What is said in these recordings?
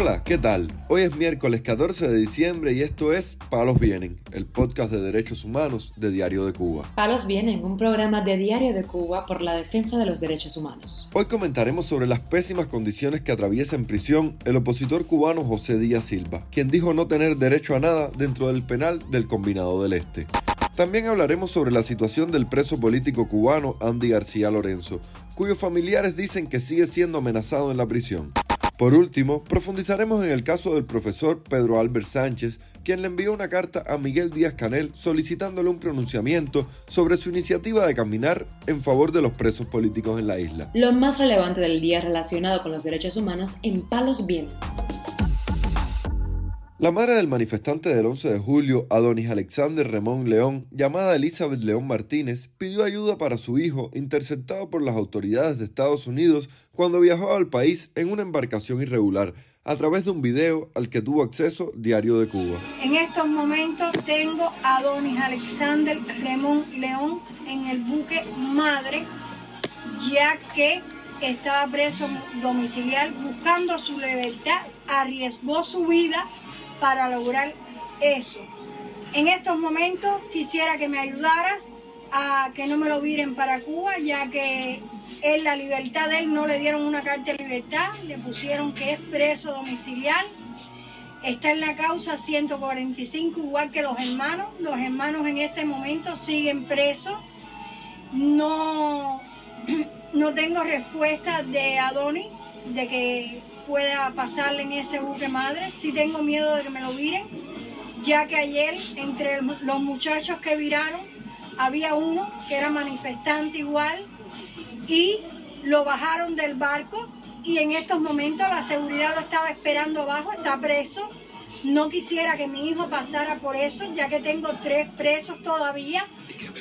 Hola, ¿qué tal? Hoy es miércoles 14 de diciembre y esto es Palos Vienen, el podcast de derechos humanos de Diario de Cuba. Palos Vienen, un programa de Diario de Cuba por la defensa de los derechos humanos. Hoy comentaremos sobre las pésimas condiciones que atraviesa en prisión el opositor cubano José Díaz Silva, quien dijo no tener derecho a nada dentro del penal del Combinado del Este. También hablaremos sobre la situación del preso político cubano Andy García Lorenzo, cuyos familiares dicen que sigue siendo amenazado en la prisión. Por último, profundizaremos en el caso del profesor Pedro Albert Sánchez, quien le envió una carta a Miguel Díaz Canel solicitándole un pronunciamiento sobre su iniciativa de caminar en favor de los presos políticos en la isla. Lo más relevante del día relacionado con los derechos humanos en Palos Vientos. La madre del manifestante del 11 de julio, Adonis Alexander Ramón León, llamada Elizabeth León Martínez, pidió ayuda para su hijo, interceptado por las autoridades de Estados Unidos cuando viajó al país en una embarcación irregular, a través de un video al que tuvo acceso Diario de Cuba. En estos momentos tengo a Adonis Alexander Ramón León en el buque Madre, ya que estaba preso domiciliar buscando su libertad, arriesgó su vida para lograr eso. En estos momentos quisiera que me ayudaras a que no me lo viren para Cuba, ya que en la libertad de él no le dieron una carta de libertad, le pusieron que es preso domiciliar. Está en la causa 145, igual que los hermanos. Los hermanos en este momento siguen presos. No, no tengo respuesta de Adoni de que pueda pasarle en ese buque madre. Sí tengo miedo de que me lo viren, ya que ayer entre los muchachos que viraron había uno que era manifestante igual y lo bajaron del barco y en estos momentos la seguridad lo estaba esperando abajo, está preso. No quisiera que mi hijo pasara por eso, ya que tengo tres presos todavía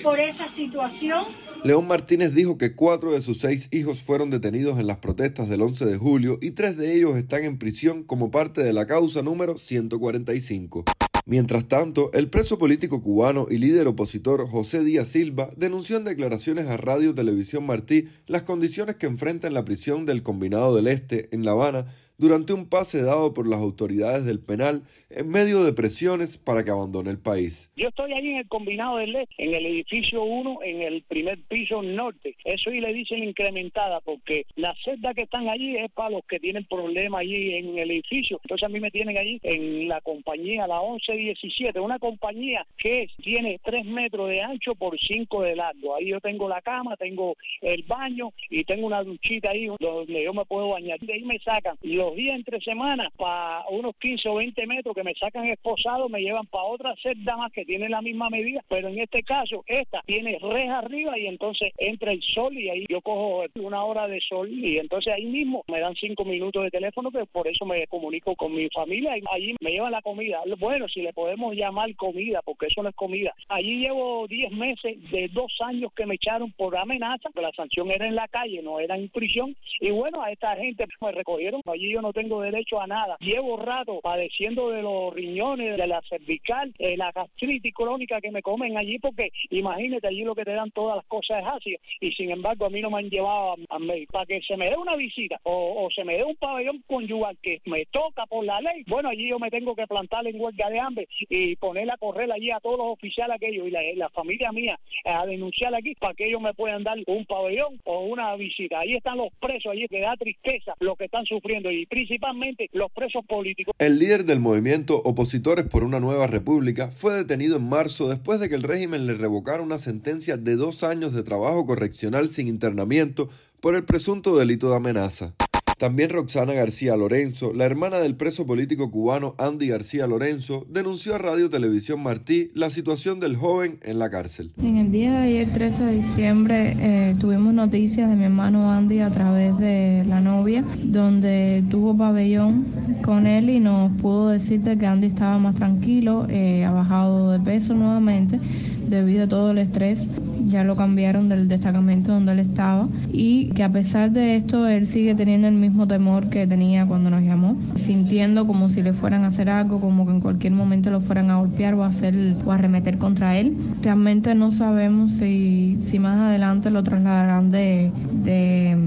por esa situación. León Martínez dijo que cuatro de sus seis hijos fueron detenidos en las protestas del 11 de julio y tres de ellos están en prisión como parte de la causa número 145. Mientras tanto, el preso político cubano y líder opositor José Díaz Silva denunció en declaraciones a Radio Televisión Martí las condiciones que enfrenta en la prisión del Combinado del Este en La Habana durante un pase dado por las autoridades del penal en medio de presiones para que abandone el país. Yo estoy ahí en el combinado del este, en el edificio 1, en el primer piso norte. Eso y le dicen incrementada porque las celdas que están allí es para los que tienen problemas allí en el edificio. Entonces a mí me tienen allí en la compañía, la 1117, una compañía que tiene 3 metros de ancho por 5 de largo. Ahí yo tengo la cama, tengo el baño y tengo una duchita ahí donde yo me puedo bañar. De ahí me sacan los los días entre semanas para unos 15 o 20 metros que me sacan esposado, me llevan para otra celda más que tiene la misma medida, pero en este caso esta tiene reja arriba y entonces entra el sol y ahí yo cojo una hora de sol y entonces ahí mismo me dan cinco minutos de teléfono que por eso me comunico con mi familia y allí me llevan la comida. Bueno, si le podemos llamar comida, porque eso no es comida. Allí llevo 10 meses de dos años que me echaron por amenaza, que la sanción era en la calle, no era en prisión. Y bueno, a esta gente me recogieron allí no tengo derecho a nada. Llevo rato padeciendo de los riñones, de la cervical, de la gastritis crónica que me comen allí, porque imagínate, allí lo que te dan todas las cosas es ácido. Y sin embargo, a mí no me han llevado a, médico. Para que se me dé una visita o, se me dé un pabellón conyugal que me toca por la ley, bueno, allí yo me tengo que plantar en huelga de hambre y poner a correr allí a todos los oficiales aquellos y la, familia mía a denunciar aquí para que ellos me puedan dar un pabellón o una visita. Ahí están los presos, allí que da tristeza lo que están sufriendo y principalmente los presos políticos. El líder del movimiento Opositores por una Nueva República fue detenido en marzo después de que el régimen le revocara una sentencia de dos años de trabajo correccional sin internamiento por el presunto delito de amenaza. También Roxana García Lorenzo, la hermana del preso político cubano Andy García Lorenzo, denunció a Radio Televisión Martí la situación del joven en la cárcel. En el día de ayer, 13 de diciembre, eh, tuvimos noticias de mi hermano Andy a través de la novia, donde tuvo pabellón con él y nos pudo decirte que Andy estaba más tranquilo, eh, ha bajado de peso nuevamente debido a todo el estrés, ya lo cambiaron del destacamento donde él estaba y que a pesar de esto él sigue teniendo el mismo temor que tenía cuando nos llamó, sintiendo como si le fueran a hacer algo, como que en cualquier momento lo fueran a golpear o a hacer o a arremeter contra él. Realmente no sabemos si, si más adelante lo trasladarán de, de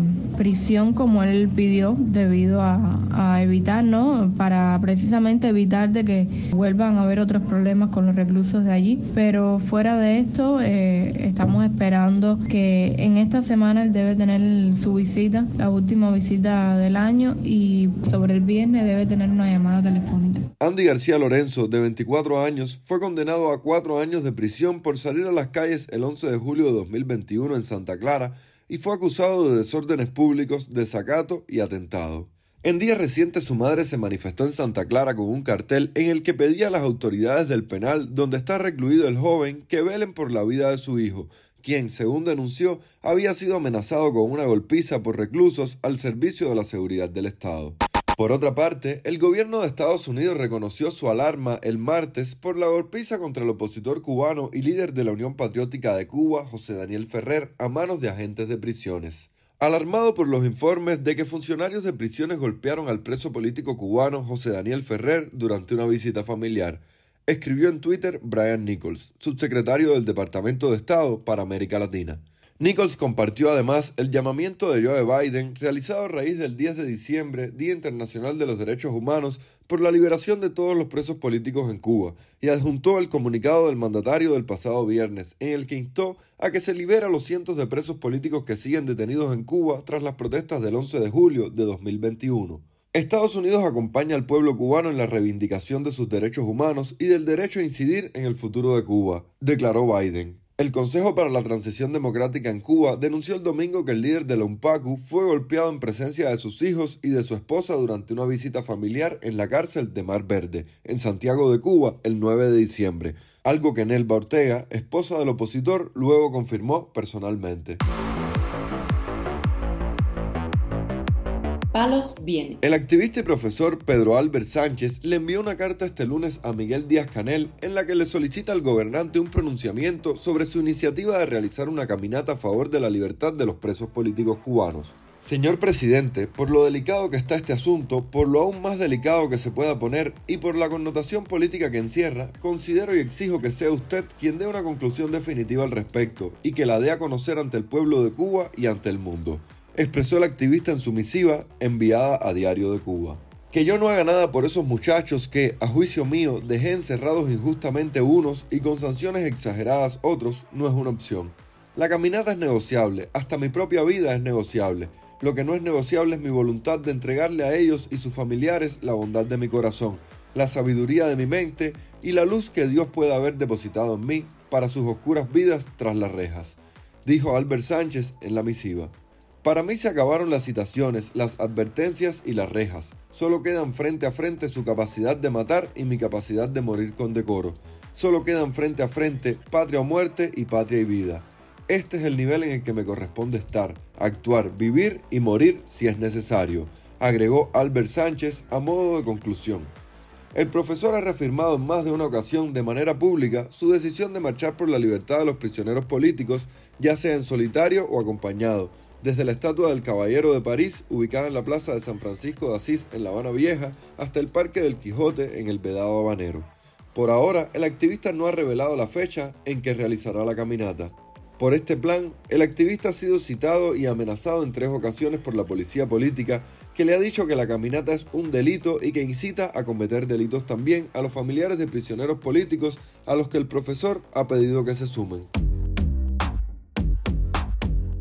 prisión como él pidió debido a, evitar, ¿no? Para precisamente evitar de que vuelvan a haber otros problemas con los reclusos de allí. Pero fuera de esto, eh, estamos esperando que en esta semana él debe tener su visita, la última visita del año y sobre el viernes debe tener una llamada telefónica. Andy García Lorenzo, de 24 años, fue condenado a cuatro años de prisión por salir a las calles el 11 de julio de 2021 en Santa Clara y fue acusado de desórdenes públicos, desacato y atentado. En días recientes su madre se manifestó en Santa Clara con un cartel en el que pedía a las autoridades del penal donde está recluido el joven que velen por la vida de su hijo, quien, según denunció, había sido amenazado con una golpiza por reclusos al servicio de la seguridad del Estado. Por otra parte, el gobierno de Estados Unidos reconoció su alarma el martes por la golpiza contra el opositor cubano y líder de la Unión Patriótica de Cuba, José Daniel Ferrer, a manos de agentes de prisiones. Alarmado por los informes de que funcionarios de prisiones golpearon al preso político cubano José Daniel Ferrer durante una visita familiar, escribió en Twitter Brian Nichols, subsecretario del Departamento de Estado para América Latina. Nichols compartió además el llamamiento de Joe Biden realizado a raíz del 10 de diciembre, Día Internacional de los Derechos Humanos, por la liberación de todos los presos políticos en Cuba, y adjuntó el comunicado del mandatario del pasado viernes, en el que instó a que se libere a los cientos de presos políticos que siguen detenidos en Cuba tras las protestas del 11 de julio de 2021. Estados Unidos acompaña al pueblo cubano en la reivindicación de sus derechos humanos y del derecho a incidir en el futuro de Cuba, declaró Biden. El Consejo para la Transición Democrática en Cuba denunció el domingo que el líder de la UNPACU fue golpeado en presencia de sus hijos y de su esposa durante una visita familiar en la cárcel de Mar Verde, en Santiago de Cuba, el 9 de diciembre, algo que Nelva Ortega, esposa del opositor, luego confirmó personalmente. El activista y profesor Pedro Albert Sánchez le envió una carta este lunes a Miguel Díaz Canel en la que le solicita al gobernante un pronunciamiento sobre su iniciativa de realizar una caminata a favor de la libertad de los presos políticos cubanos. Señor presidente, por lo delicado que está este asunto, por lo aún más delicado que se pueda poner y por la connotación política que encierra, considero y exijo que sea usted quien dé una conclusión definitiva al respecto y que la dé a conocer ante el pueblo de Cuba y ante el mundo expresó el activista en su misiva enviada a Diario de Cuba. Que yo no haga nada por esos muchachos que, a juicio mío, dejé encerrados injustamente unos y con sanciones exageradas otros, no es una opción. La caminata es negociable, hasta mi propia vida es negociable. Lo que no es negociable es mi voluntad de entregarle a ellos y sus familiares la bondad de mi corazón, la sabiduría de mi mente y la luz que Dios pueda haber depositado en mí para sus oscuras vidas tras las rejas, dijo Albert Sánchez en la misiva. Para mí se acabaron las citaciones, las advertencias y las rejas. Solo quedan frente a frente su capacidad de matar y mi capacidad de morir con decoro. Solo quedan frente a frente patria o muerte y patria y vida. Este es el nivel en el que me corresponde estar, actuar, vivir y morir si es necesario, agregó Albert Sánchez a modo de conclusión. El profesor ha reafirmado en más de una ocasión de manera pública su decisión de marchar por la libertad de los prisioneros políticos, ya sea en solitario o acompañado, desde la estatua del Caballero de París, ubicada en la plaza de San Francisco de Asís en La Habana Vieja, hasta el Parque del Quijote en el Vedado Habanero. Por ahora, el activista no ha revelado la fecha en que realizará la caminata. Por este plan, el activista ha sido citado y amenazado en tres ocasiones por la policía política, que le ha dicho que la caminata es un delito y que incita a cometer delitos también a los familiares de prisioneros políticos a los que el profesor ha pedido que se sumen.